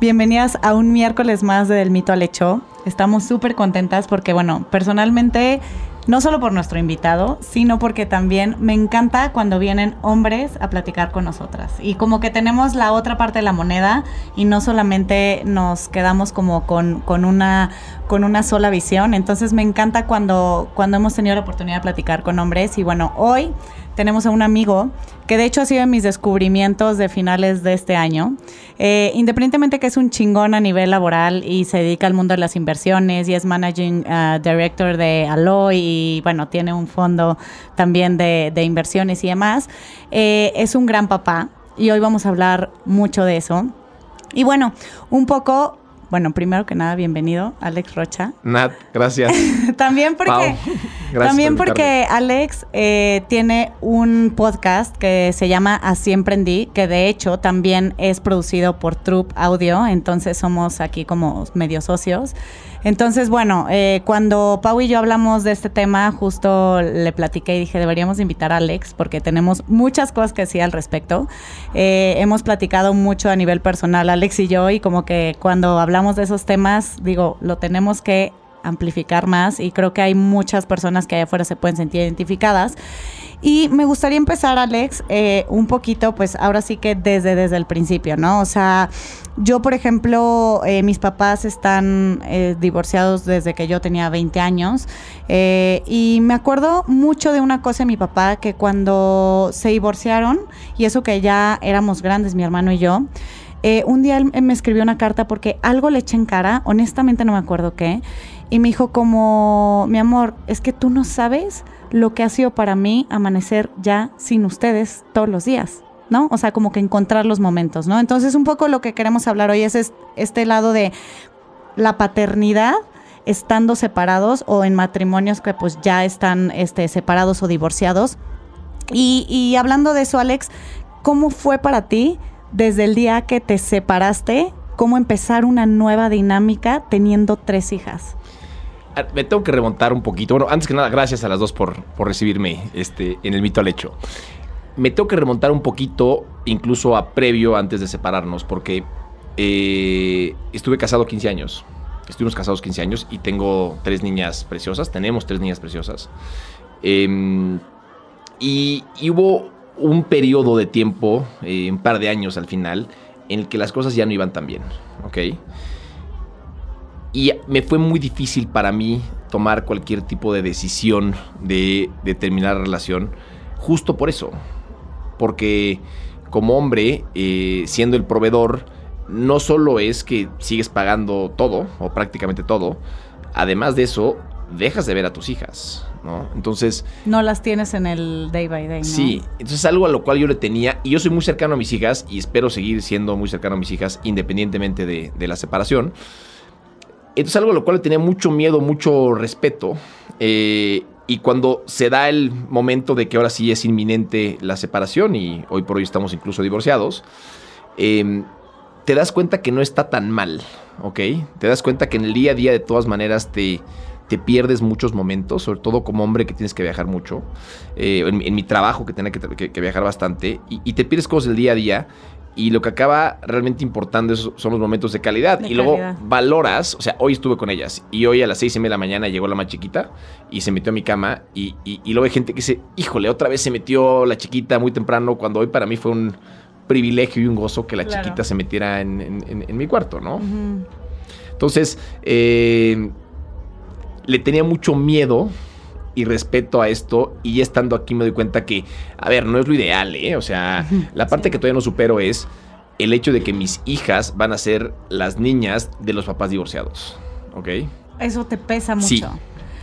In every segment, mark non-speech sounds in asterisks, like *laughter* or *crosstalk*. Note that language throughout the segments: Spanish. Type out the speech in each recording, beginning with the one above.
Bienvenidas a un miércoles más de Del Mito al Hecho. Estamos súper contentas porque, bueno, personalmente, no solo por nuestro invitado, sino porque también me encanta cuando vienen hombres a platicar con nosotras. Y como que tenemos la otra parte de la moneda y no solamente nos quedamos como con, con una, con una sola visión. Entonces me encanta cuando, cuando hemos tenido la oportunidad de platicar con hombres. Y bueno, hoy tenemos a un amigo que de hecho ha sido de mis descubrimientos de finales de este año. Eh, independientemente que es un chingón a nivel laboral y se dedica al mundo de las inversiones y es managing uh, director de Alloy y bueno, tiene un fondo también de, de inversiones y demás, eh, es un gran papá y hoy vamos a hablar mucho de eso. Y bueno, un poco bueno, primero que nada, bienvenido, Alex Rocha. Nat, gracias. *laughs* también porque, *laughs* también por porque Alex eh, tiene un podcast que se llama Así Emprendí, que de hecho también es producido por Troop Audio, entonces somos aquí como medio socios. Entonces, bueno, eh, cuando Pau y yo hablamos de este tema, justo le platiqué y dije, deberíamos invitar a Alex porque tenemos muchas cosas que decir al respecto. Eh, hemos platicado mucho a nivel personal, Alex y yo, y como que cuando hablamos de esos temas, digo, lo tenemos que amplificar más y creo que hay muchas personas que allá afuera se pueden sentir identificadas. Y me gustaría empezar, Alex, eh, un poquito, pues ahora sí que desde, desde el principio, ¿no? O sea, yo, por ejemplo, eh, mis papás están eh, divorciados desde que yo tenía 20 años. y me acuerdo mucho de una cosa de mi papá, que cuando se divorciaron, y eso que ya éramos grandes, mi hermano y yo, un día él me escribió una carta porque algo le eché en cara, honestamente no me acuerdo qué, y me dijo como, mi amor, es que tú no sabes lo que ha sido para mí amanecer ya sin ustedes todos los días, ¿no? O sea, como que encontrar los momentos, ¿no? Entonces, un poco lo que queremos hablar hoy es es- este lado de la paternidad estando separados o en matrimonios que pues ya están este, separados o divorciados. Y, y hablando de eso, Alex, ¿cómo fue para ti desde el día que te separaste? ¿Cómo empezar una nueva dinámica teniendo tres hijas? Ah, Me tengo que remontar un poquito. Bueno, antes que nada, gracias a las dos por, por recibirme este, en el mito al hecho. Me tengo que remontar un poquito, incluso a previo, antes de separarnos, porque eh, estuve casado 15 años. Estuvimos casados 15 años y tengo tres niñas preciosas. Tenemos tres niñas preciosas. Em, y, hubo un periodo de tiempo, eh, un par de años al final, en el que las cosas ya no iban tan bien, ¿ok? Y me fue muy difícil para mí tomar cualquier tipo de decisión de, de terminar la relación, justo por eso. Porque como hombre, eh, siendo el proveedor, no solo es que sigues pagando todo, o prácticamente todo, además de eso, dejas de ver a tus hijas, ¿no? Entonces, No las tienes en el day by day, ¿no? Sí, entonces algo a lo cual yo le tenía, y yo soy muy cercano a mis hijas, y espero seguir siendo muy cercano a mis hijas, independientemente de, de la separación. Entonces algo a lo cual le tenía mucho miedo, mucho respeto, eh, y cuando se da el momento de que ahora sí es inminente la separación, y hoy por hoy estamos incluso divorciados, eh, te das cuenta que no está tan mal, ¿ok? Te das cuenta que en el día a día de todas maneras te, te pierdes muchos momentos, sobre todo como hombre que tienes que viajar mucho, eh, en, mi- trabajo que tenía que, que- que viajar bastante, y, y te pierdes cosas del día a día, y lo que acaba realmente importando son los momentos de calidad. De y luego calidad. valoras, o sea, hoy estuve con ellas, y hoy a las seis y media de la mañana llegó la más chiquita, y se metió a mi cama, y, y- y luego hay gente que dice, híjole, otra vez se metió la chiquita muy temprano, cuando hoy para mí fue un privilegio y un gozo que la Claro. chiquita se metiera en, en- en- en mi cuarto, ¿no? Entonces, eh, le tenía mucho miedo y respeto a esto y estando aquí me doy cuenta que, a ver, no es lo ideal, ¿eh? O sea, *laughs* la parte Sí. que todavía no supero es el hecho de que mis hijas van a ser las niñas de los papás divorciados, ¿ok? Eso te pesa mucho. Sí.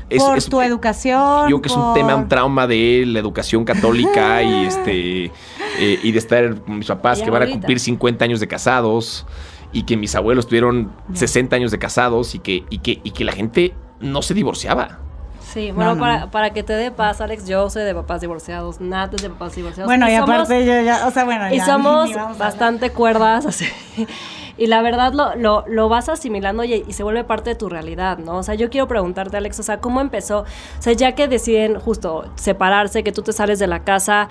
Es, por es- tu educación. Yo creo que es un tema, un trauma de la educación católica y *laughs* este eh, y de estar con mis papás que van a cumplir 50 años de casados y que mis abuelos tuvieron 60 años de casados y que, y que, y que la gente no se divorciaba. Sí, bueno, no, para, no. para que te dé paz, Alex, yo soy de papás divorciados, Nat es de papás divorciados. Bueno, y, somos- aparte yo ya, o sea, bueno, Y ya, somos a hablar. bastante cuerdas, así. *laughs* Y la verdad lo, lo, lo vas asimilando y, y se vuelve parte de tu realidad, ¿no? O sea, yo quiero preguntarte, Alex, o sea, ¿cómo empezó? O sea, ya que deciden justo separarse, que tú te sales de la casa,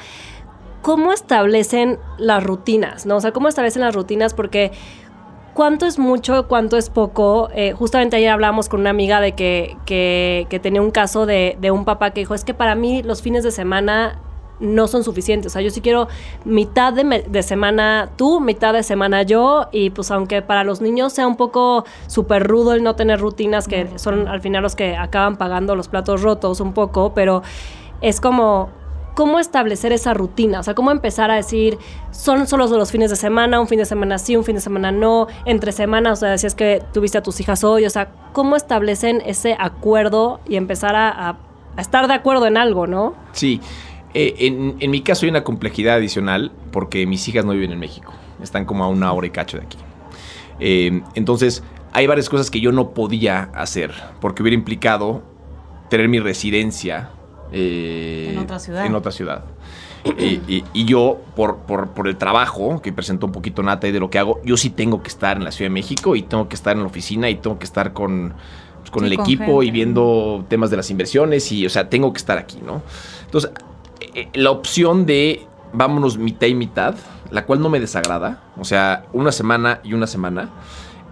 ¿cómo establecen las rutinas, no? O sea, ¿cómo establecen las rutinas? Porque cuánto es mucho, cuánto es poco. Eh, justamente ayer hablábamos con una amiga de que, que, que tenía un caso de, de un papá que dijo, es que para mí los fines de semana no son suficientes. O sea, yo sí quiero mitad de, de semana tú, mitad de semana yo. Y pues aunque para los niños sea un poco súper rudo el no tener rutinas, que son al final los que acaban pagando los platos rotos un poco, pero es como... ¿Cómo establecer esa rutina? O sea, ¿cómo empezar a decir, son solo los fines de semana, un fin de semana sí, un fin de semana no, entre semanas, o sea, decías que tuviste a tus hijas hoy, o sea, ¿cómo establecen ese acuerdo y empezar a, estar de acuerdo en algo, no? Sí, eh, en, en mi caso hay una complejidad adicional porque mis hijas no viven en México, están como a una hora y cacho de aquí. Eh, entonces, hay varias cosas que yo no podía hacer porque hubiera implicado tener mi residencia eh, En otra ciudad. en otra ciudad. Y, y- y yo, por, por- por el trabajo que presentó un poquito Nata y de lo que hago, yo sí tengo que estar en la Ciudad de México y tengo que estar en la oficina y tengo que estar con, pues, con Sí, el con equipo y viendo temas de las inversiones y, o sea, tengo que estar aquí, ¿no? Entonces, eh, la opción de vámonos mitad y mitad, la cual no me desagrada, o sea, una semana y una semana,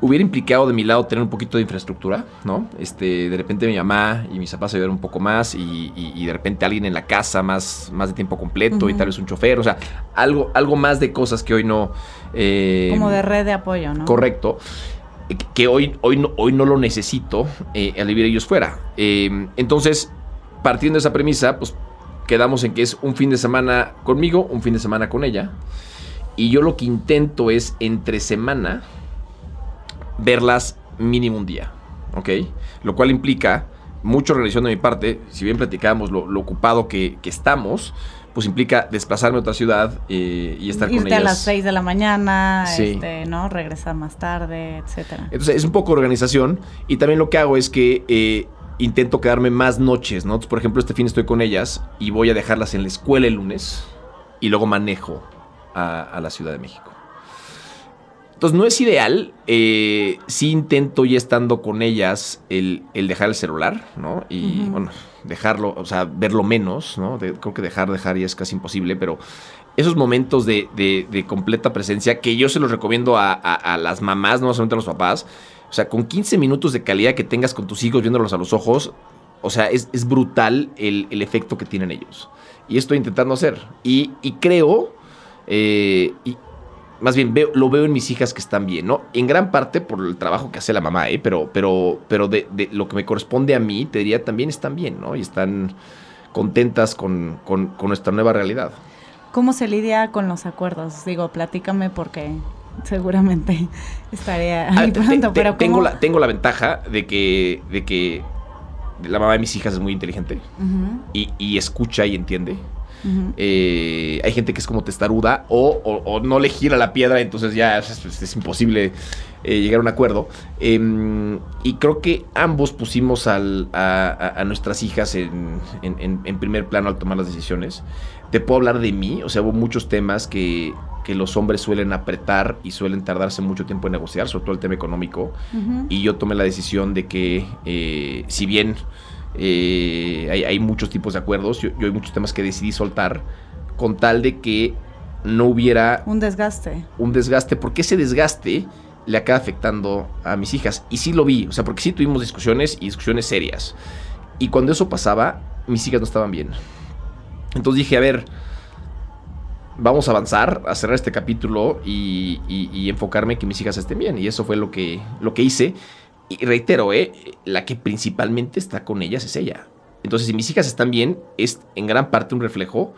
hubiera implicado de mi lado tener un poquito de infraestructura, ¿no? Este, de repente mi mamá y mis papás ayudar un poco más y, y- y de repente alguien en la casa más, más de tiempo completo y tal vez un chofer, o sea, algo, algo más de cosas que hoy no... eh, Como de red de apoyo, ¿no? Correcto. Que hoy, hoy, no, hoy no lo necesito eh, al vivir ellos fuera. Eh, entonces, partiendo de esa premisa, pues quedamos en que es un fin de semana conmigo, un fin de semana con ella. Y yo lo que intento es entre semana verlas mínimo un día. ¿Ok? Lo cual implica mucha organización de mi parte. Si bien platicábamos lo, lo ocupado que, que estamos, pues implica desplazarme a otra ciudad eh, y estar con Irte ellas. a las 6 de la mañana, Sí. este, ¿no? Regresar más tarde, etcétera. Entonces es un poco organización y también lo que hago es que eh, intento quedarme más noches, ¿no? Entonces, por ejemplo, este fin estoy con ellas y voy a dejarlas en la escuela el lunes y luego manejo a, a la Ciudad de México. Entonces no es ideal, eh, sí intento ya estando con ellas el, el dejar el celular, ¿no? Y bueno, dejarlo, o sea, verlo menos, ¿no? De- creo que dejar, dejar ya es casi imposible, pero esos momentos de, de- de completa presencia que yo se los recomiendo a, a- a las mamás, no solamente a los papás, o sea, con 15 minutos de calidad que tengas con tus hijos viéndolos a los ojos, o sea, es, es brutal el, el efecto que tienen ellos. Y estoy intentando hacer. Y, y creo, eh, y más bien veo, lo veo en mis hijas que están bien, ¿no? En gran parte por el trabajo que hace la mamá, ¿eh? Pero, pero, pero de, de lo que me corresponde a mí, te diría, también están bien, ¿no? Y están contentas con, con- con nuestra nueva realidad. ¿Cómo se lidia con los acuerdos? Digo, platícame porque seguramente *laughs* estaría Ah, ahí pronto, te- pero tengo, la, tengo la ventaja de que, de que la mamá de mis hijas es muy inteligente y, y escucha y entiende. Eh, hay gente que es como testaruda o, o- o no le gira la piedra, entonces ya es, es- es imposible eh, llegar a un acuerdo. Em, y creo que ambos pusimos al- a, nuestras hijas en, en- en- en primer plano al tomar las decisiones. Te puedo hablar de mí, o sea, hubo muchos temas que, que los hombres suelen apretar y suelen tardarse mucho tiempo en negociar, sobre todo el tema económico. Y yo tomé la decisión de que, eh, si bien eh, hay, hay muchos tipos de acuerdos, yo, yo hay muchos temas que decidí soltar con tal de que no hubiera Un desgaste. un desgaste, porque ese desgaste le acaba afectando a mis hijas. Y sí lo vi, o sea, porque sí tuvimos discusiones y discusiones serias. Y cuando eso pasaba, mis hijas no estaban bien. Entonces dije, a ver, vamos a avanzar, a cerrar este capítulo y, y- y enfocarme en que mis hijas estén bien. Y eso fue lo que, lo que hice. Y reitero, ¿eh? la que principalmente está con ellas es ella. Entonces, si mis hijas están bien, es en gran parte un reflejo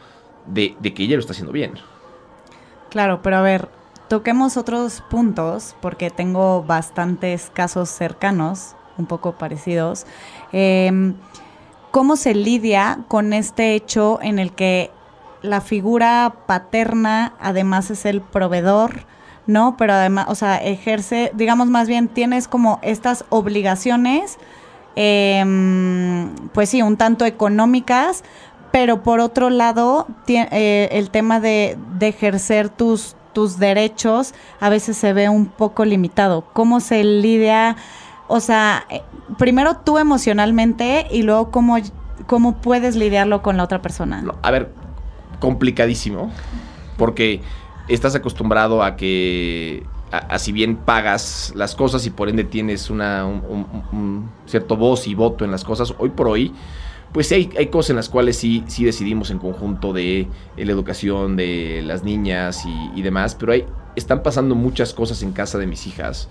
de, de que ella lo está haciendo bien. Claro, pero a ver, toquemos otros puntos porque tengo bastantes casos cercanos, un poco parecidos. Em, ¿cómo se lidia con este hecho en el que la figura paterna además es el proveedor? ¿No? Pero además, o sea, ejerce, digamos más bien, tienes como estas obligaciones, em, pues sí, un tanto económicas, pero por otro lado, eh, el tema de, ejercer tus, tus derechos a veces se ve un poco limitado. ¿Cómo se lidia? O sea, eh, primero tú emocionalmente y luego cómo, cómo puedes lidiarlo con la otra persona. a ver, complicadísimo, porque estás acostumbrado a que, a, si bien pagas las cosas y por ende tienes una, un, cierto voz y voto en las cosas, hoy por hoy, pues hay, hay cosas en las cuales sí, sí decidimos en conjunto de, la educación de las niñas y, demás, pero hay, están pasando muchas cosas en casa de mis hijas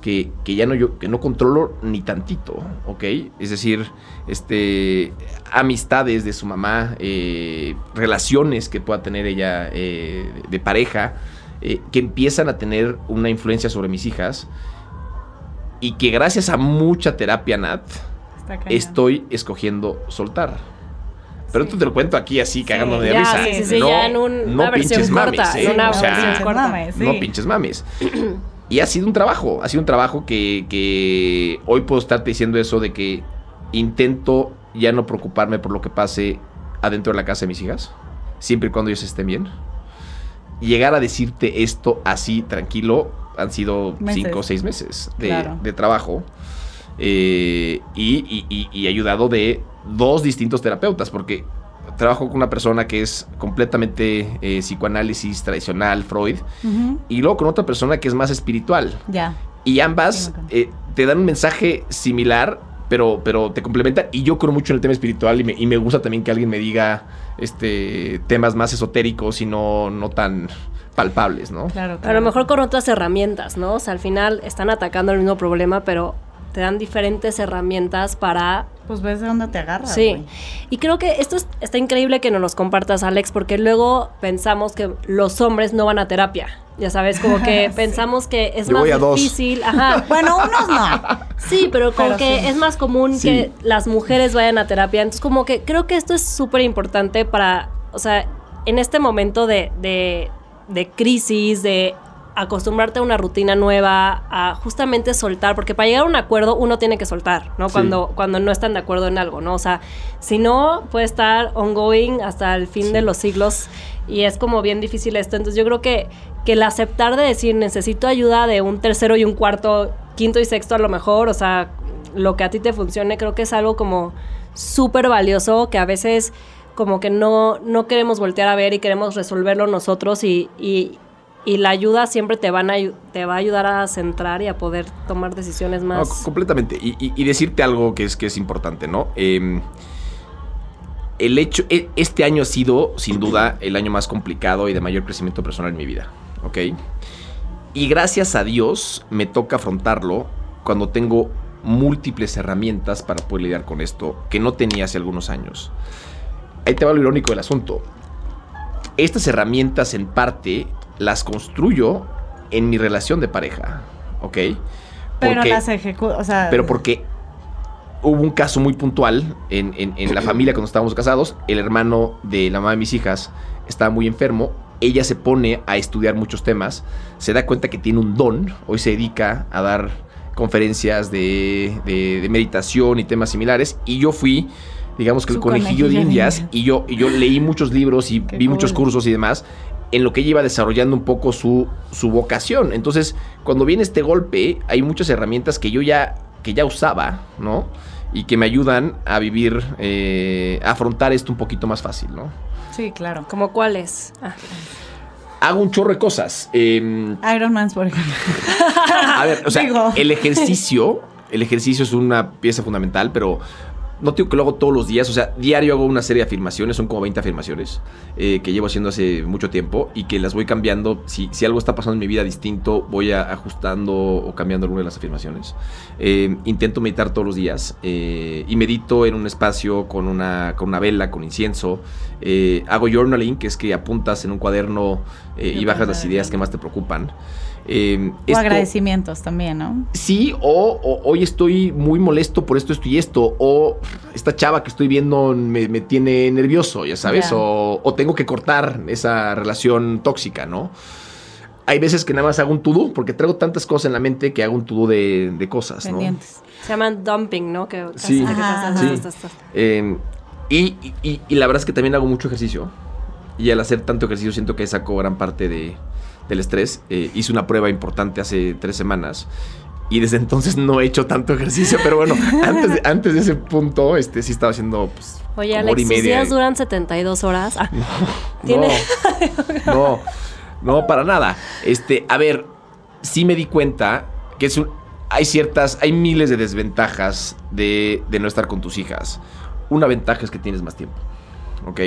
que, ya no yo que no controlo ni tantito, ¿ok? Es decir, este amistades de su mamá, eh, relaciones que pueda tener ella eh, de pareja, eh, que empiezan a tener una influencia sobre mis hijas y que gracias a mucha terapia Nat estoy escogiendo soltar. Pero esto te lo cuento aquí así, cagando de risa. Sí, sí, no, ya en un, no pinches mames, una versión corta. No pinches mames. *clears throat* Y ha sido un trabajo, ha sido un trabajo que, hoy puedo estarte diciendo eso de que intento ya no preocuparme por lo que pase adentro de la casa de mis hijas, siempre y cuando ellos estén bien. Llegar a decirte esto así tranquilo han sido cinco o seis meses de, trabajo eh, y, y ayudado de dos distintos terapeutas, porque trabajo con una persona que es completamente eh, psicoanálisis tradicional, Freud, y luego con otra persona que es más espiritual. Ya. Y ambas eh, te dan un mensaje similar, pero, pero te complementan. Y yo creo mucho en el tema espiritual y me, gusta también que alguien me diga este, temas más esotéricos y no, no tan palpables, ¿no? Claro, A lo mejor con otras herramientas, ¿no? O sea, al final están atacando el mismo problema, pero te dan diferentes herramientas para... Pues ves de dónde te agarras. Sí. Y creo que esto está increíble que nos los compartas, Alex, porque luego pensamos que los hombres no van a terapia. Ya sabes, como que *laughs* pensamos que es más difícil. Ajá. *laughs* bueno, unos no. Sí, pero como que es más común que las mujeres vayan a terapia. Entonces, como que creo que esto es súper importante para, o sea, en este momento de, de, de crisis, de acostumbrarte a una rutina nueva, a justamente soltar, porque para llegar a un acuerdo uno tiene que soltar, ¿no? Cuando, cuando no están de acuerdo en algo, ¿no? O sea, si no, puede estar ongoing hasta el fin de los siglos y es como bien difícil esto. Entonces yo creo que, que el aceptar de decir necesito ayuda de un tercero y un cuarto, quinto y sexto a lo mejor, o sea, lo que a ti te funcione, creo que es algo como súper valioso que a veces como que no, no queremos voltear a ver y queremos resolverlo nosotros y, y la ayuda siempre te, van a, te va a ayudar a centrar y a poder tomar decisiones más. completamente. Y, decirte algo que es, que es importante, ¿no? Em, el hecho, e, este año ha sido, sin duda, el año más complicado y de mayor crecimiento personal en mi vida, ¿ok? Y gracias a Dios me toca afrontarlo cuando tengo múltiples herramientas para poder lidiar con esto que no tenía hace algunos años. Ahí te va lo irónico del asunto. Estas herramientas en parte las construyo en mi relación de pareja, ¿ok? pero las ejecuto, o sea... Pero porque hubo un caso muy puntual en, en, la familia cuando estábamos casados, el hermano de la mamá de mis hijas estaba muy enfermo, ella se pone a estudiar muchos temas, se da cuenta que tiene un don, hoy se dedica a dar conferencias de, de, meditación y temas similares, y yo fui digamos que el conejillo, de indias, Y, yo, y yo leí muchos libros y *laughs* vi muchos cursos y demás, en lo que ella iba desarrollando un poco su, su vocación. Entonces, cuando viene este golpe, hay muchas herramientas que yo ya, que ya usaba, ¿no? Y que me ayudan a vivir, eh, a afrontar esto un poquito más fácil, ¿no? Sí, claro. ¿Como cuáles? Ah. Hago un chorro de cosas. Eh, Iron Man, por ejemplo. A ver, o sea, *laughs* el ejercicio, el ejercicio es una pieza fundamental, pero no tengo que lo hago todos los días, o sea, diario hago una serie de afirmaciones, son como 20 afirmaciones eh, que llevo haciendo hace mucho tiempo y que las voy cambiando. Si, si, algo está pasando en mi vida distinto, voy ajustando o cambiando alguna de las afirmaciones. Eh, intento meditar todos los días eh, y medito en un espacio con una, con una vela, con incienso. hago journaling, que es que apuntas en un cuaderno y bajas las ideas que más te preocupan. Eh, O esto- agradecimientos también, ¿no? Sí, o, o, hoy estoy muy molesto por esto, esto y esto. O esta chava que estoy viendo me, me tiene nervioso, ya sabes. O, o tengo que cortar esa relación tóxica, ¿no? Hay veces que nada más hago un to-do, porque traigo tantas cosas en la mente que hago un to-do de, de cosas, ¿no? Pendientes. Se llaman dumping, ¿no? Que Sí. que Ajá, estás- sí. estás- estás- Eh, y, y- y la verdad es que también hago mucho ejercicio. Y al hacer tanto ejercicio siento que saco gran parte de, del estrés. Eh, hice una prueba importante hace tres semanas. Y desde entonces no he hecho tanto ejercicio. Pero bueno, *laughs* antes de, antes de ese punto, este sí estaba haciendo pues, Oye, como Alex, hora y media. días duran 72 horas. Ah, No, *laughs* *laughs* no, no, para nada. Este, a ver, sí me di cuenta que es un- hay ciertas, hay miles de desventajas de, de no estar con tus hijas. Una ventaja es que tienes más tiempo, ¿ok?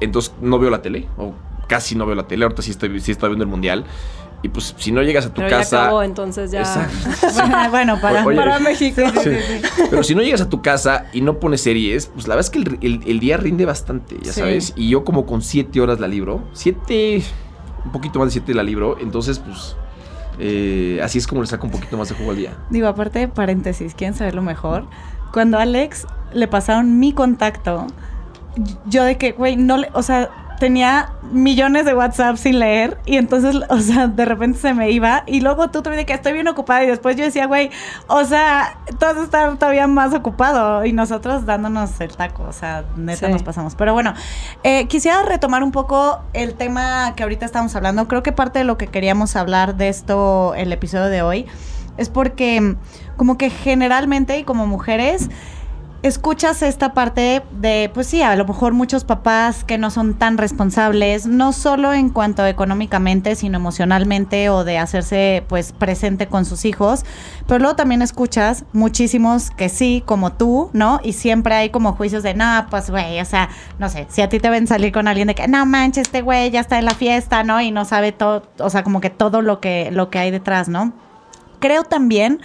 Entonces no veo la tele, o casi no veo la tele. Ahorita sí estoy, sí estoy viendo el mundial. Y pues si no llegas a tu pero ya casa... acabó, entonces ya. *laughs* Bueno, para, Oye, para México. Sí. Pero si no llegas a tu casa y no pones series, pues la verdad es que el, el- el día rinde bastante, ya Sí. sabes. Y yo como con siete horas la libro, siete, un poquito más de siete la libro, entonces pues eh, así es como le saco un poquito más de juego al día. Digo, aparte, paréntesis, ¿quieren saberlo mejor? Cuando a Alex le pasaron mi contacto, yo de que, güey, no le, o sea, tenía millones de WhatsApp sin leer y entonces, *laughs* o sea, de repente se me iba y luego tú también de que estoy bien ocupada y después yo decía, güey, o sea, a estar todavía más ocupado y nosotros dándonos el taco, o sea, neta Sí. nos pasamos. Pero bueno, eh, quisiera retomar un poco el tema que ahorita estamos hablando. Creo que parte de lo que queríamos hablar de esto, el episodio de hoy, es porque como que generalmente y como mujeres escuchas esta parte de, pues sí, a lo mejor muchos papás que no son tan responsables, no solo en cuanto económicamente, sino emocionalmente o de hacerse pues presente con sus hijos, pero luego también escuchas muchísimos que sí, como tú, ¿no? Y siempre hay como juicios de, no, pues güey, o sea, no sé, si a ti te ven salir con alguien de que, no manches, este güey ya está en la fiesta, ¿no? Y no sabe todo, o sea, como que todo lo que, lo que hay detrás, ¿no? Creo también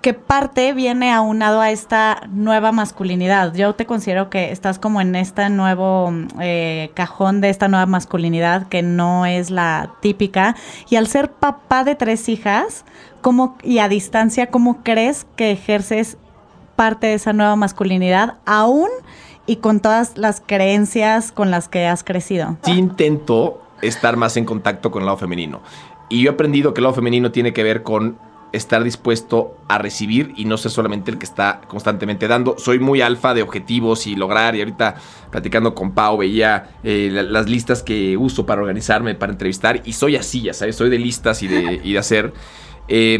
que parte viene aunado a esta nueva masculinidad. Yo te considero que estás como en este nuevo eh, cajón de esta nueva masculinidad que no es la típica. Y al ser papá de tres hijas, ¿cómo, y a distancia, ¿cómo crees que ejerces parte de esa nueva masculinidad aún y con todas las creencias con las que has crecido? Sí intento estar más en contacto con el lado femenino. Y yo he aprendido que el lado femenino tiene que ver con estar dispuesto a recibir y no ser solamente el que está constantemente dando. Soy muy alfa de objetivos y lograr, y ahorita platicando con Pau veía eh, la- las listas que uso para organizarme, para entrevistar, y soy así, ya sabes, soy de listas y de, *laughs* y de hacer. Eh,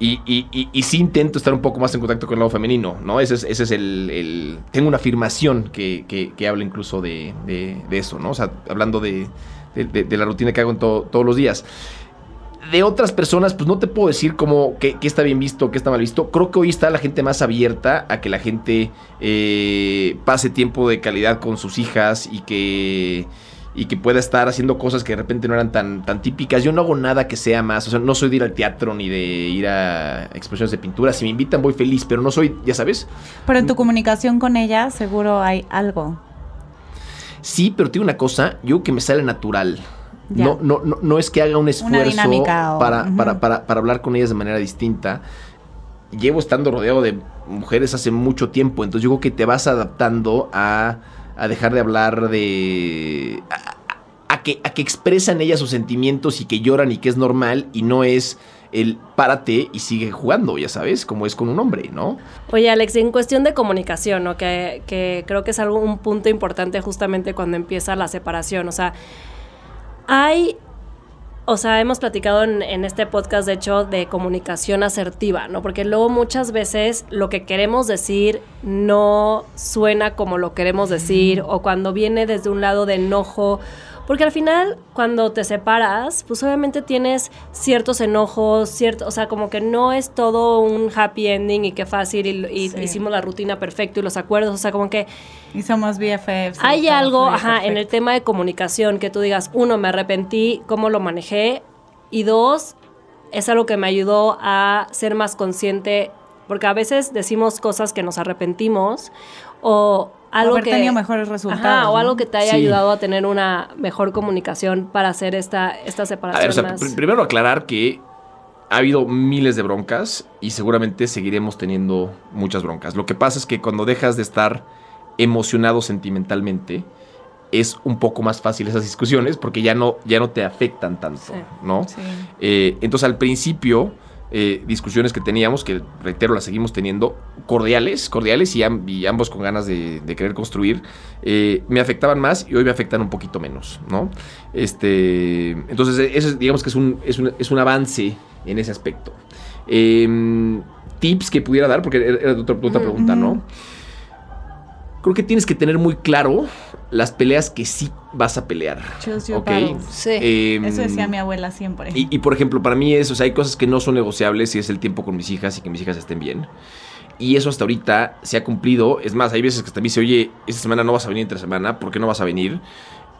y, y- y- y sí intento estar un poco más en contacto con el lado femenino, ¿no? Ese es, ese es el, el- Tengo una afirmación que, que- que habla incluso de, de- de eso, ¿no? O sea, hablando de, de- de- de la rutina que hago en to- todos los días. De otras personas, pues no te puedo decir cómo, qué, qué está bien visto, qué está mal visto. Creo que hoy está la gente más abierta a que la gente eh, pase tiempo de calidad con sus hijas y que y que pueda estar haciendo cosas que de repente no eran tan, tan típicas. Yo no hago nada que sea más, o sea, no soy de ir al teatro ni de ir a exposiciones de pintura. Si me invitan voy feliz, pero no soy, ya sabes. Pero en tu comunicación con ella seguro hay algo. Sí, pero te digo una cosa, yo que me sale natural. No, no, no, no es que haga un esfuerzo o- para, para, para hablar con ellas de manera distinta. Llevo estando rodeado de mujeres hace mucho tiempo, entonces yo creo que te vas adaptando a, a dejar de hablar de... A, a que, a que expresan ellas sus sentimientos y que lloran y que es normal y no es el párate y sigue jugando, ya sabes, como es con un hombre, ¿no? Oye, Alex, en cuestión de comunicación, ¿no? Que, que creo que es algo, un punto importante justamente cuando empieza la separación. O sea, hay. O sea, hemos platicado en, en este podcast, de hecho, de comunicación asertiva, ¿no? Porque luego muchas veces lo que queremos decir no suena como lo queremos decir, o cuando viene desde un lado de enojo. Porque al final, cuando te separas, pues obviamente tienes ciertos enojos, cierto, o sea, como que no es todo un happy ending y qué fácil y, y Sí. hicimos la rutina perfecto y los acuerdos, o sea, como que Y somos BFFs. hay algo, ajá, en el tema de comunicación que tú digas, uno, me arrepentí, cómo lo manejé, y dos, es algo que me ayudó a ser más consciente, porque a veces decimos cosas que nos arrepentimos, o algo haber que tenido mejores resultados, Ajá, o ¿no? algo que te haya Sí. ayudado a tener una mejor comunicación para hacer esta, esta A separación ver, o sea, más. pr- primero aclarar que ha habido miles de broncas y seguramente seguiremos teniendo muchas broncas. Lo que pasa es que cuando dejas de estar emocionado sentimentalmente, es un poco más fácil esas discusiones porque ya no, ya no te afectan tanto, Sí. ¿no? Sí. Eh, entonces al principio, eh, discusiones que teníamos, que reitero, las seguimos teniendo, cordiales, cordiales y, am- y ambos con ganas de, de querer construir, eh, me afectaban más y hoy me afectan un poquito menos, ¿no? Este, entonces, eh, eso es, digamos que es un, es un, es un avance en ese aspecto. Em, tips que pudiera dar, porque era, era otra, otra pregunta, ¿no? Creo que tienes que tener muy claro las peleas que sí vas a pelear. Sí. Em, Eso decía mi abuela siempre. y, y, por ejemplo, para mí es, o sea, hay cosas que no son negociables y es el tiempo con mis hijas y que mis hijas estén bien. Y eso hasta ahorita se ha cumplido. Es más, hay veces que hasta me dice, oye, esta semana no vas a venir entre semana, ¿por qué no vas a venir?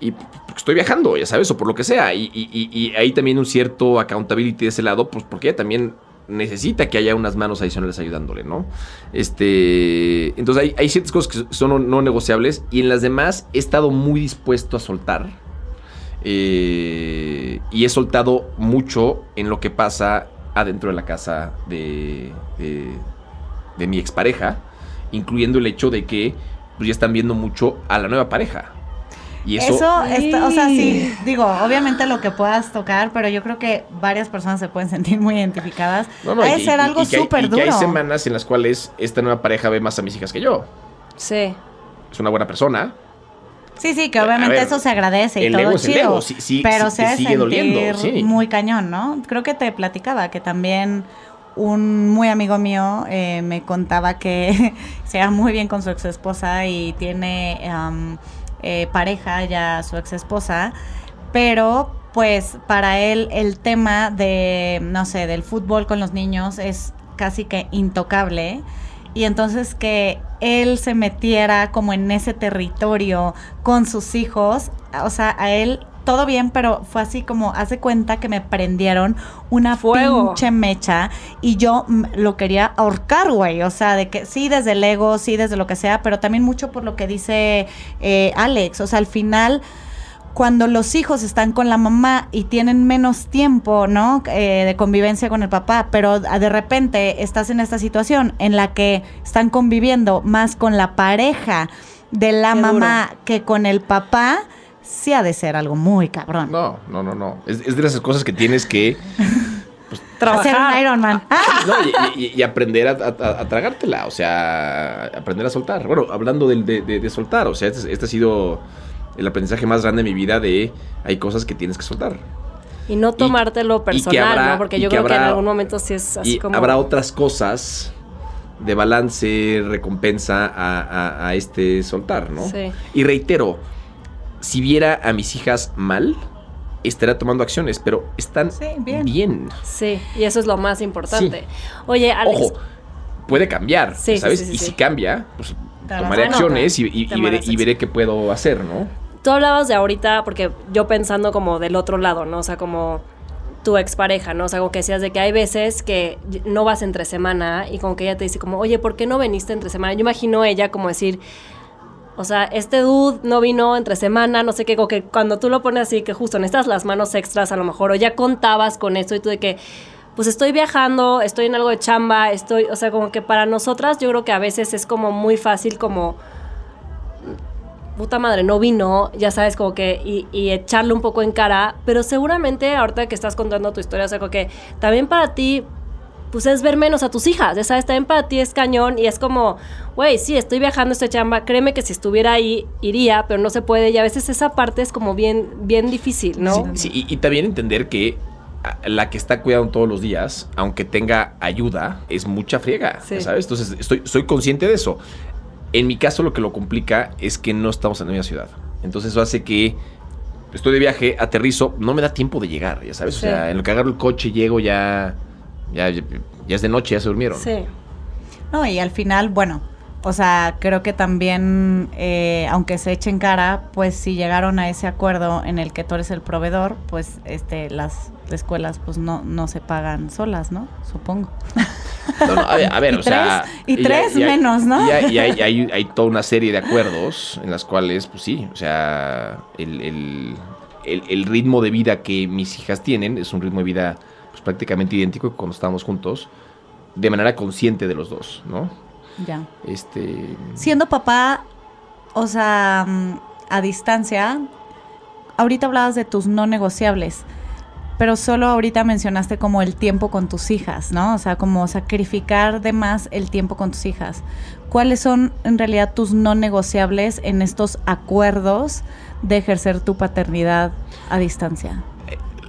Y porque estoy viajando, ya sabes, o por lo que sea. Y, y, y, y hay también un cierto accountability de ese lado, pues porque ella también necesita que haya unas manos adicionales ayudándole, ¿no? Este, entonces hay, hay ciertas cosas que son no, negociables y en las demás he estado muy dispuesto a soltar. Eh, y he soltado mucho en lo que pasa adentro de la casa de, de, de mi expareja, incluyendo el hecho de que pues, ya están viendo mucho a la nueva pareja. Y eso, Eso, está- o sea, sí, digo, obviamente lo que puedas tocar, pero yo creo que varias personas se pueden sentir muy identificadas. no, no, ha y- de y- ser y- algo súper y que hay duro. semanas en las cuales esta nueva pareja ve más a mis hijas que yo. Sí. Es una buena persona. Sí, sí, que obviamente ver, eso se agradece y el todo ego es el chido. ego, sí, sí, pero sí, se sigue doliendo, sí. muy cañón, ¿no? Creo que te platicaba que también un muy amigo mío eh, me contaba que *laughs* se lleva muy bien con su ex esposa y tiene eh, pareja ya su ex esposa, pero pues para él el tema de, no sé, del fútbol con los niños es casi que intocable. Y entonces que él se metiera como en ese territorio con sus hijos, o sea, a él todo bien, pero fue así como, hace cuenta que me prendieron una Fuego. pinche mecha y yo mm, lo quería ahorcar, güey. O sea, de que sí, desde el ego, sí, desde lo que sea, pero también mucho por lo que dice eh, Alex. O sea, al final cuando los hijos están con la mamá y tienen menos tiempo, ¿no? Eh, de convivencia con el papá, pero de repente estás en esta situación en la que están conviviendo más con la pareja de la Qué mamá que con el papá, sí ha de ser algo muy cabrón. No, no, no, no. Es, es de esas cosas que tienes que *laughs* Hacer un Iron Man. *laughs* No, y, y- y aprender a, a- a tragártela, o sea, aprender a soltar. Bueno, hablando de, de- de soltar, o sea, este, este ha sido el aprendizaje más grande de mi vida de hay cosas que tienes que soltar. Y no tomártelo personal, habrá- ¿no? Porque yo que creo que en algún momento sí es así y como... habrá otras cosas de balance, recompensa a, a- a este soltar, ¿no? Sí. Y reitero, si viera a mis hijas mal, estaría tomando acciones, pero están Sí, bien. bien. Sí, y eso es lo más importante. Oye, Alex, Ojo, puede cambiar, Sí, ¿sabes? sí, sí, y sí. si cambia, pues Te tomaré acciones y, y- Te y veré, harás y veré qué puedo hacer, ¿no? tú hablabas de ahorita, porque yo pensando como del otro lado, ¿no? O sea, como tu expareja, ¿no? O sea, como que decías de que hay veces que no vas entre semana y como que ella te dice como, oye, ¿por qué no veniste entre semana? Yo imagino ella como decir, o sea, este dude no vino entre semana, no sé qué, como que cuando tú lo pones así, que justo necesitas las manos extras a lo mejor, o ya contabas con esto y tú de que, pues estoy viajando, estoy en algo de chamba, estoy, o sea, como que para nosotras yo creo que a veces es como muy fácil como puta madre, no vino, ya sabes, como que, y, y echarle un poco en cara, pero seguramente ahorita que estás contando tu historia, o sea, como que también para ti, pues es ver menos a tus hijas, ya sabes, también para ti es cañón y es como, güey, sí, estoy viajando esta chamba, créeme que si estuviera ahí, iría, pero no se puede y a veces esa parte es como bien, bien difícil, ¿no? Sí, y, y también entender que la que está cuidando todos los días, aunque tenga ayuda, es mucha friega, Sí. ¿sabes? Entonces, estoy, soy consciente de eso. En mi caso, lo que lo complica es que no estamos en la misma ciudad. Entonces, eso hace que estoy de viaje, aterrizo, no me da tiempo de llegar, ya sabes. Sí. O sea, en lo que agarro el coche, llego ya, ya, ya es de noche, ya se durmieron. Sí. No, y al final, bueno, o sea, creo que también, eh, aunque se echen cara, pues si llegaron a ese acuerdo en el que tú eres el proveedor, pues este las escuelas pues no, no se pagan solas, ¿no? Supongo. No, no, a ver, a ver, *laughs* Y o sea. tres- y tres hay- menos, ¿no? Y, hay, y hay- hay- *laughs* hay toda una serie de acuerdos en las cuales, pues sí, o sea, el, el- el- el ritmo de vida que mis hijas tienen es un ritmo de vida prácticamente idéntico que cuando estábamos juntos, de manera consciente de los dos, ¿no? Ya. Este. Siendo papá, o sea, mm, a distancia, ahorita hablabas de tus no negociables, pero solo ahorita mencionaste como el tiempo con tus hijas, ¿no? O sea, como sacrificar de más el tiempo con tus hijas. ¿Cuáles son en realidad tus no negociables en estos acuerdos de ejercer tu paternidad a distancia?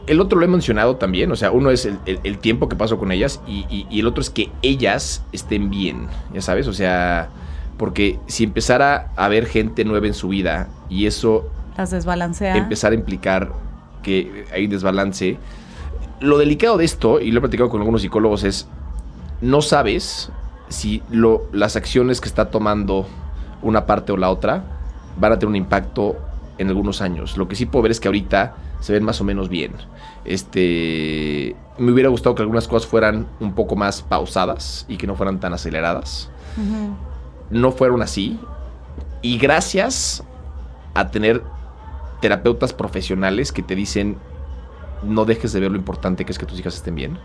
El otro lo he mencionado también, o sea, uno es el, el- el tiempo que paso con ellas y, y- y el otro es que ellas estén bien, ya sabes, o sea, porque si empezara a haber gente nueva en su vida y eso Las desbalancea. empezar a implicar que hay un desbalance. Lo delicado de esto, y lo he platicado con algunos psicólogos, es no sabes si lo, las acciones que está tomando una parte o la otra van a tener un impacto en algunos años. Lo que sí puedo ver es que ahorita se ven más o menos bien. Este, me hubiera gustado que algunas cosas fueran un poco más pausadas y que no fueran tan aceleradas no fueron así. Y gracias a tener terapeutas profesionales que te dicen no dejes de ver lo importante que es que tus hijas estén bien,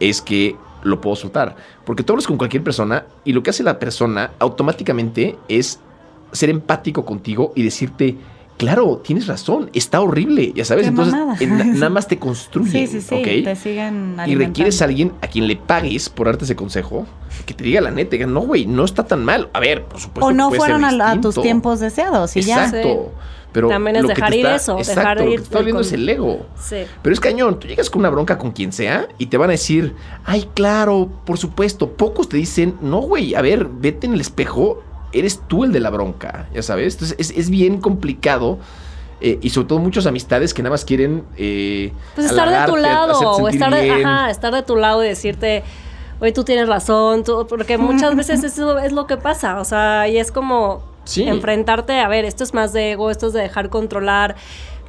es que lo puedo soltar. Porque tú hablas con cualquier persona y lo que hace la persona automáticamente es ser empático contigo y decirte, claro, tienes razón, está horrible, ya sabes. Qué Entonces, en- nada *laughs* más te construye. Sí, sí, sí, ¿ok? te siguen y requieres a alguien a quien le pagues por darte ese consejo, que te diga la neta, diga, no, güey, no está tan mal. A ver, por supuesto. O no puede ser fueron a, a tus tiempos deseados y ya. Exacto. Pero También es lo que te dejar ir está- eso, exacto, dejar lo que ir te está doliendo con- es el ego. Sí. Pero es cañón, tú llegas con una bronca con quien sea y te van a decir, ay, claro, por supuesto. Pocos te dicen, no, güey, a ver, vete en el espejo, eres tú el de la bronca, ya sabes. Entonces es, es bien complicado. eh, y sobre todo muchas amistades que nada más quieren... eh, Pues estar de tu lado, o estar de, ajá, estar de tu lado y decirte, oye, tú tienes razón, tú- porque muchas *laughs* veces eso es lo que pasa, o sea, y es como Sí. enfrentarte, a ver, esto es más de ego, esto es de dejar controlar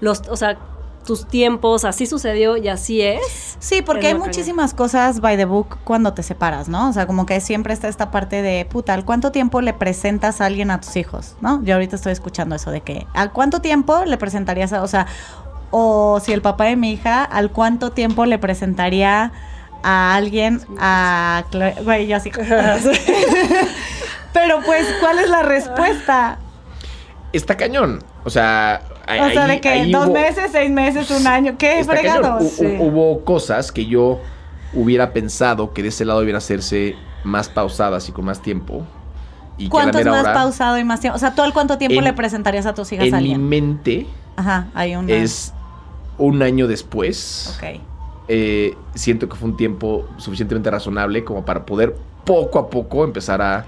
los, o sea, tus tiempos, así sucedió y así es. Sí, porque Es hay cañón. muchísimas cosas by the book cuando te separas, ¿no? O sea, como que siempre está esta parte de, puta, ¿al cuánto tiempo le presentas a alguien a tus hijos? ¿No? Yo ahorita estoy escuchando eso de que, ¿al cuánto tiempo le presentarías a, o sea, o si el papá de mi hija, ¿al cuánto tiempo le presentaría a alguien a... Chloe? Güey, yo así. *laughs* Pero pues, ¿cuál es la respuesta? Está cañón. O sea... O sea, de que dos meses, seis meses, un año, ¿qué? Hu- Sí. hu- Hubo cosas que yo hubiera pensado que de ese lado debían hacerse más pausadas y con más tiempo. Y a ¿Cuánto es más hora, pausado y más tiempo? O sea, ¿tú al cuánto tiempo En- le presentarías a tus hijas a En mi alguien? mente Ajá, hay una. es un año después. Ok. Eh, siento que fue un tiempo suficientemente razonable como para poder poco a poco empezar a...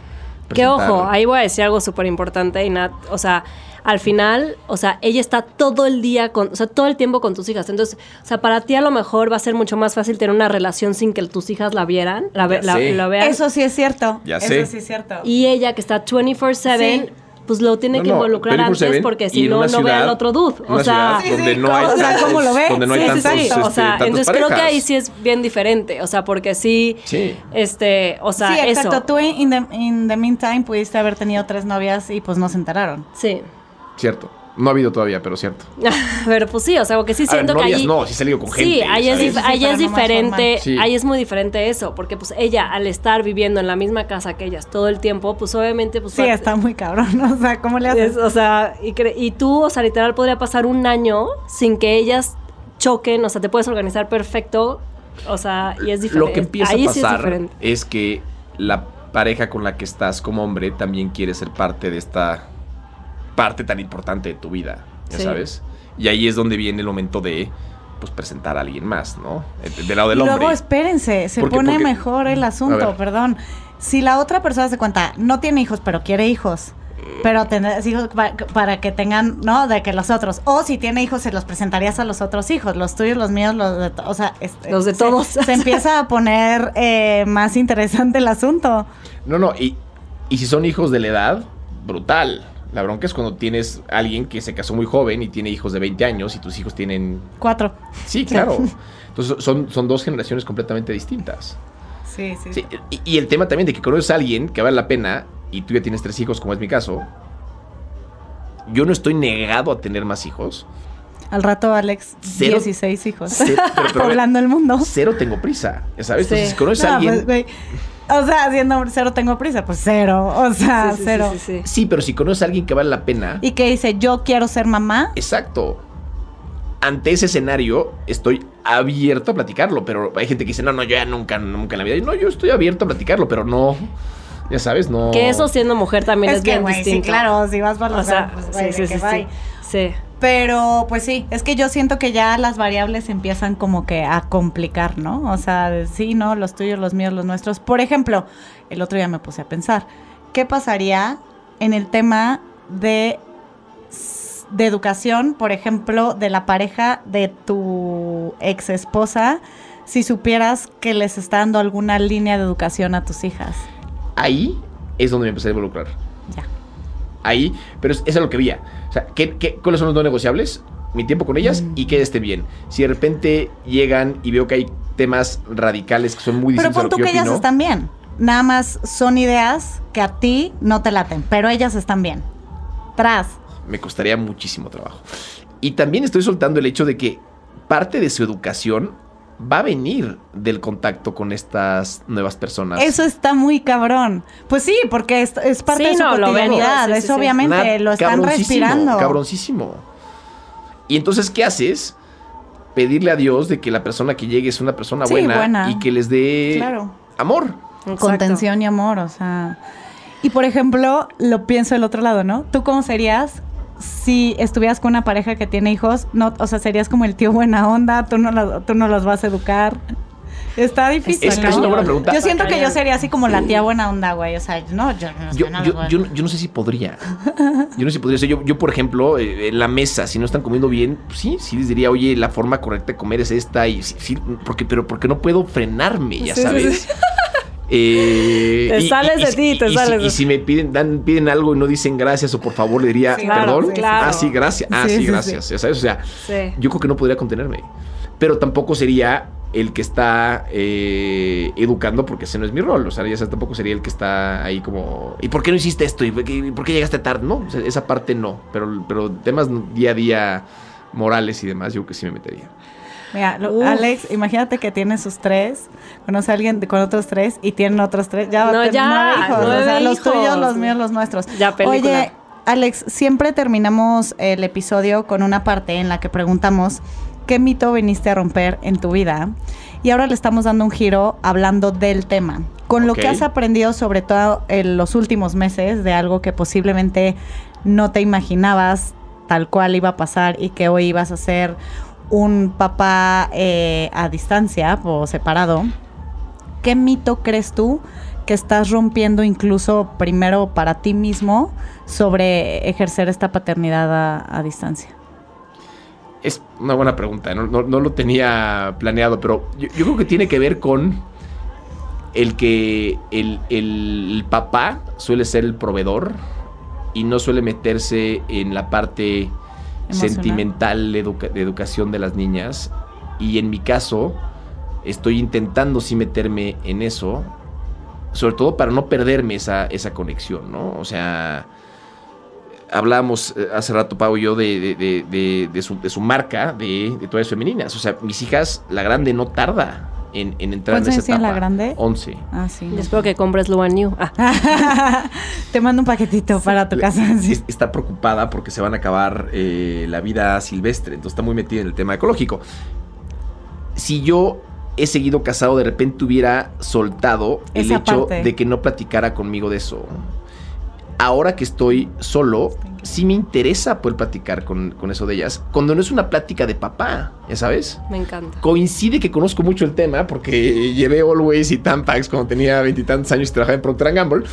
Que ojo, ahí voy a decir algo súper importante y o sea, al final, o sea, ella está todo el día con, o sea, todo el tiempo con tus hijas. Entonces, o sea, para ti a lo mejor va a ser mucho más fácil tener una relación sin que tus hijas la vieran, la, la- vean. Eso sí es cierto. Ya Eso sé. sí es cierto. Y ella que está 24/7, Sí. pues lo tiene No, que no, involucrar 24/7 antes porque si no, no ve al otro dude. O sea, Sí, donde sí, no hay o sea, tantos, ¿cómo lo ve? donde no hay sí, tantos, sí. este, o sea, entonces creo que ahí sí es bien diferente. O sea, porque sí, Sí. este, o sea, sí, exacto. eso. Tú in the, in the meantime pudiste haber tenido tres novias y pues no se enteraron. Sí. Cierto. No ha habido todavía, pero cierto. *laughs* Pero pues sí, o sea, porque sí A ver, siento que ahí... no, sí he salido con gente. Sí, ahí es, ¿sabes? dif- Sí, ahí pero es no más diferente. Sí. ahí es muy diferente eso, porque pues ella al estar viviendo en la misma casa que ellas todo el tiempo, pues obviamente pues Sí, va- está muy cabrón. *laughs* O sea, ¿cómo le haces? es- o sea, y, cre- y tú, o sea, literal podría pasar un año sin que ellas choquen, o sea, te puedes organizar perfecto, o sea, y es diferente. Lo que empieza ahí a sí es pasar diferente. es, que la pareja con la que estás como hombre también quiere ser parte de esta parte tan importante de tu vida, ya Sí. sabes. Y ahí es donde viene el momento de pues presentar a alguien más, ¿no? Eh, Del lado Y del hombre. luego espérense, se pone Porque- mejor el asunto, perdón. Si la otra persona se cuenta, no tiene hijos, pero quiere hijos, pero tener hijos pa- para, que tengan, ¿no? De que los otros. O si tiene hijos, se los presentarías a los otros hijos, los tuyos, los míos, los de, o sea, este, Los de se- todos. Se, empieza a poner eh, más interesante el asunto. No, no, y, y si son hijos de la edad, brutal. La bronca es cuando tienes a alguien que se casó muy joven y tiene hijos de 20 años y tus hijos tienen... Cuatro. Sí, claro. Entonces son, son dos generaciones completamente distintas. Sí, sí. Sí, y, y el tema también de que conoces a alguien que vale la pena y tú ya tienes tres hijos, como es mi caso. Yo no estoy negado a tener más hijos. Al rato, Alex, Cero- 16 hijos. Cero- pero- pero- *laughs* Poblando el mundo. Cero tengo prisa, ya ¿sabes? Sí. Entonces, si conoces a alguien... pues, o sea, siendo cero tengo prisa, pues cero. O sea, Sí, sí, sí, cero. sí, sí. Sí, pero si conoces a alguien que vale la pena... Y que dice, yo quiero ser mamá. Exacto. Ante ese escenario estoy abierto a platicarlo, pero hay gente que dice, no, no, yo ya nunca, nunca en la vida. Y no, yo estoy abierto a platicarlo, pero no, ya sabes, no... Que eso siendo mujer también es, es que, bien güey, sí, distinto. claro, si vas para O los sea, pues, sí, sí, sí. Sí. Pero, pues sí, es que yo siento que ya las variables empiezan como que a complicar, ¿no? O sea, de sí, no, los tuyos, los míos, los nuestros. Por ejemplo, el otro día me puse a pensar, ¿qué pasaría en el tema de, de educación, por ejemplo, de la pareja de tu ex esposa, si supieras que les está dando alguna línea de educación a tus hijas? Ahí es donde me empecé a involucrar. Ya. Ahí, pero es, eso es lo que veía. O sea, ¿qué, qué, cuáles son los no negociables? Mi tiempo con ellas Mm. y que esté bien. Si de repente llegan y veo que hay temas radicales que son muy Pero distintos a pon tú que ellas están bien. Nada más son ideas que a ti no te laten, pero ellas están bien. Tras. me costaría muchísimo trabajo. Y también estoy soltando el hecho de que parte de su educación va a venir del contacto con estas nuevas personas. Eso está muy cabrón. Pues sí, porque es, es parte Sí, de su no, cotidianidad. Sí, sí, es sí. obviamente, Nada- lo están respirando. Cabroncísimo. Y entonces, ¿qué haces? Pedirle a Dios de que la persona que llegue es una persona Sí, buena, buena. y que les dé Claro. amor. Exacto. Contención y amor, o sea. Y por ejemplo, lo pienso del otro lado, ¿no? ¿Tú cómo serías si estuvieras con una pareja que tiene hijos? No, o sea, serías como el tío buena onda, tú no, la- tú no los vas a educar. Está difícil. Es, ¿no? es una buena pregunta. Yo siento que yo sería así como la tía buena onda, güey. O sea, no, yo, no- Yo, no yo, no- yo no sé si podría. Yo no sé si podría. O sea, yo, yo, por ejemplo, eh, en la mesa, si no están comiendo bien, pues sí, sí les diría, oye, la forma correcta de comer es esta. Y sí, sí, porque, pero porque no puedo frenarme, ya Sí, sí, sabes. sí. Eh, Te sales de ti, te y sales Si, y si me piden, dan, piden algo y no dicen gracias o por favor, le diría, Sí, claro, perdón. claro. Ah, sí, gracias. Ah, Sí, sí, sí, gracias. Ya sabes, o sea, Sí. yo creo que no podría contenerme. Pero tampoco sería el que está eh, educando porque ese no es mi rol. O sea, ya sabes, tampoco sería el que está ahí como... ¿Y por qué no hiciste esto? ¿Y por qué, por qué llegaste tarde? No, o sea, esa parte no. Pero, pero temas día a día morales y demás, yo creo que sí me metería. Mira, lo-. Alex, imagínate que tiene sus tres, conoce a alguien con otros tres y tienen otros tres. Ya va a No, tener ya, nueve hijos. o sea, los hijos. tuyos, los míos, los nuestros. Ya, película. Oye, Alex, siempre terminamos el episodio con una parte en la que preguntamos qué mito viniste a romper en tu vida. Y ahora le estamos dando un giro hablando del tema. Con lo que has aprendido sobre todo en los últimos meses de algo que posiblemente no te imaginabas tal cual iba a pasar y que hoy ibas a ser un papá eh, a distancia o separado. ¿Qué mito crees tú que estás rompiendo incluso primero para ti mismo sobre ejercer esta paternidad a, distancia? Es una buena pregunta, no lo tenía planeado, pero yo, yo creo que tiene que ver con el que el, el papá suele ser el proveedor y no suele meterse en la parte Sentimental de, educa- de educación de las niñas. Y en mi caso, estoy intentando sí meterme en eso, sobre todo para no perderme esa, esa conexión, ¿no? O sea, hablábamos eh, hace rato, Pau y yo, de, de- de- de- su, su marca de, de toallas femeninas. O sea, mis hijas, la grande no tarda en, en entrar en ¿Cuántos esa etapa. la grande? 11. Ah, sí. Espero que compres Luan New. Ah, *laughs* Te mando un paquetito para tu casa. sí. Está preocupada porque se van a acabar eh, la vida silvestre, entonces está muy metida en el tema ecológico. Si yo he seguido casado, de repente hubiera soltado el hecho parte. de que no platicara conmigo de eso. Ahora que estoy solo, sí me interesa poder platicar con, con eso de ellas, cuando no es una plática de papá, ya sabes. me encanta. Coincide que conozco mucho el tema porque llevé Always y Tampax cuando tenía veintitantos años y trabajaba en Procter Gamble.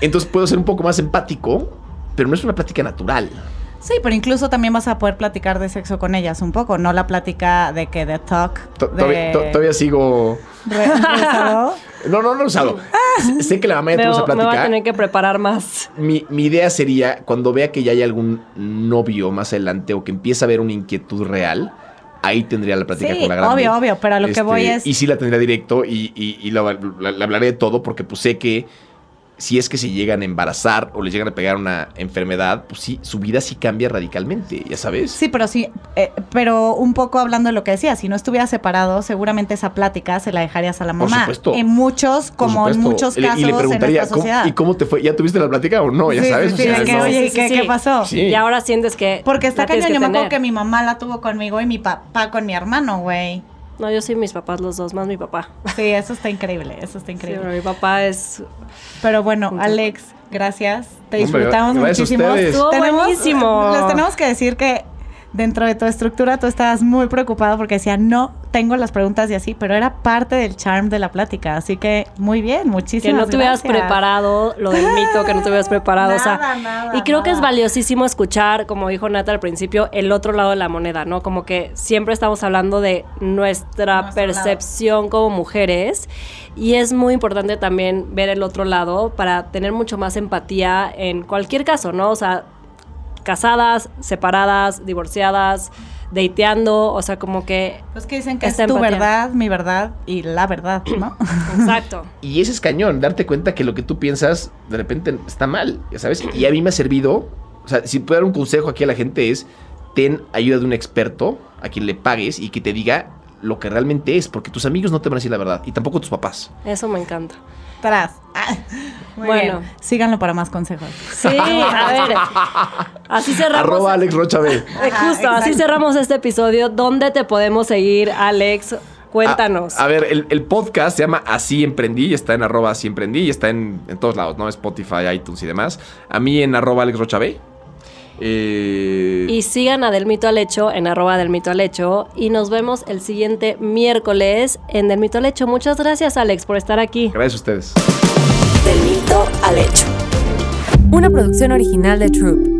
Entonces puedo ser un poco más empático, pero no es una plática natural. Sí, pero incluso también vas a poder platicar de sexo con ellas un poco, no la plática de que de talk. De- todavía sigo. *laughs* No, no, no, usado. Sé que la mamá ya tuvo esa Veo- me voy a tener que preparar más. Mi, mi idea sería, cuando vea que ya hay algún novio más adelante o que empieza a haber una inquietud real, ahí tendría la plática Sí, con la grande. obvio, obvio, pero a lo que voy es- Y sí la tendría directo y, y, y la- la- le hablaré de todo porque pues sé que si es que se llegan a embarazar o les llegan a pegar una enfermedad, pues sí, su vida sí cambia radicalmente, ya sabes. Sí, pero sí, eh, pero un poco hablando de lo que decía, si no estuviera separado, seguramente esa plática se la dejarías a la Por mamá. supuesto. En muchos, Por como en muchos casos y le en preguntaría, nuestra ¿cómo- sociedad. ¿y cómo te fue? ¿Ya tuviste la plática o no? Ya Sí, sabes. sí, o sea, que, no. oye, Sí, ¿qué, sí, qué pasó? Sí. Y ahora sientes que. Porque está cañón, yo me acuerdo que mi mamá la tuvo conmigo y mi papá con mi hermano, güey. No, yo sí, mis papás, los dos, más mi papá. Sí, eso está increíble, eso está Sí, increíble. pero mi papá es. Pero bueno, Alex, gracias. Te Hombre, disfrutamos a muchísimo. Estuvo buenísimo. Les tenemos que decir que dentro de tu estructura tú estabas muy preocupado porque decía, no tengo las preguntas y así, pero era parte del charm de la plática. Así que muy bien, muchísimas Que no te hubieras gracias. preparado lo del mito, que no te hubieras preparado. o sea, *laughs* Nada, y creo que es valiosísimo escuchar, como dijo Nata al principio, el otro lado de la moneda, ¿no? Como que siempre estamos hablando de nuestra Nuestro percepción como mujeres. Y es muy importante también ver el otro lado para tener mucho más empatía en cualquier caso, ¿no? O sea, casadas, separadas, divorciadas, dateando, o sea, como que... Pues que dicen que Esta es tu empatía. verdad, mi verdad y la verdad, ¿no? *coughs* Exacto. Y ese es cañón, darte cuenta que lo que tú piensas de repente está mal, ya sabes. Y a mí me ha servido, o sea, si puedo dar un consejo aquí a la gente es, ten ayuda de un experto a quien le pagues y que te diga lo que realmente es, porque tus amigos no te van a decir la verdad y tampoco tus papás. Eso me encanta. Ah, *laughs* muy Bueno. bien. Síganlo para más consejos. Sí, a ver. Así cerramos. Arroba Alex Rocha B. *laughs* Ajá, Justo, así cerramos este episodio. ¿Dónde te podemos seguir, Alex? Cuéntanos. A, a ver, el, el podcast se llama Así Emprendí, y está en arroba Así Emprendí y está en, en todos lados, ¿no? Spotify, iTunes y demás. A mí en arroba Alex Rocha B. Eh, Y sigan a Del Mito al Hecho en arroba Del Mito al Hecho. Y nos vemos el siguiente miércoles en Del Mito al Hecho. Muchas gracias, Alex, por estar aquí. gracias a ustedes. Del mito al hecho. Una producción original de Troop.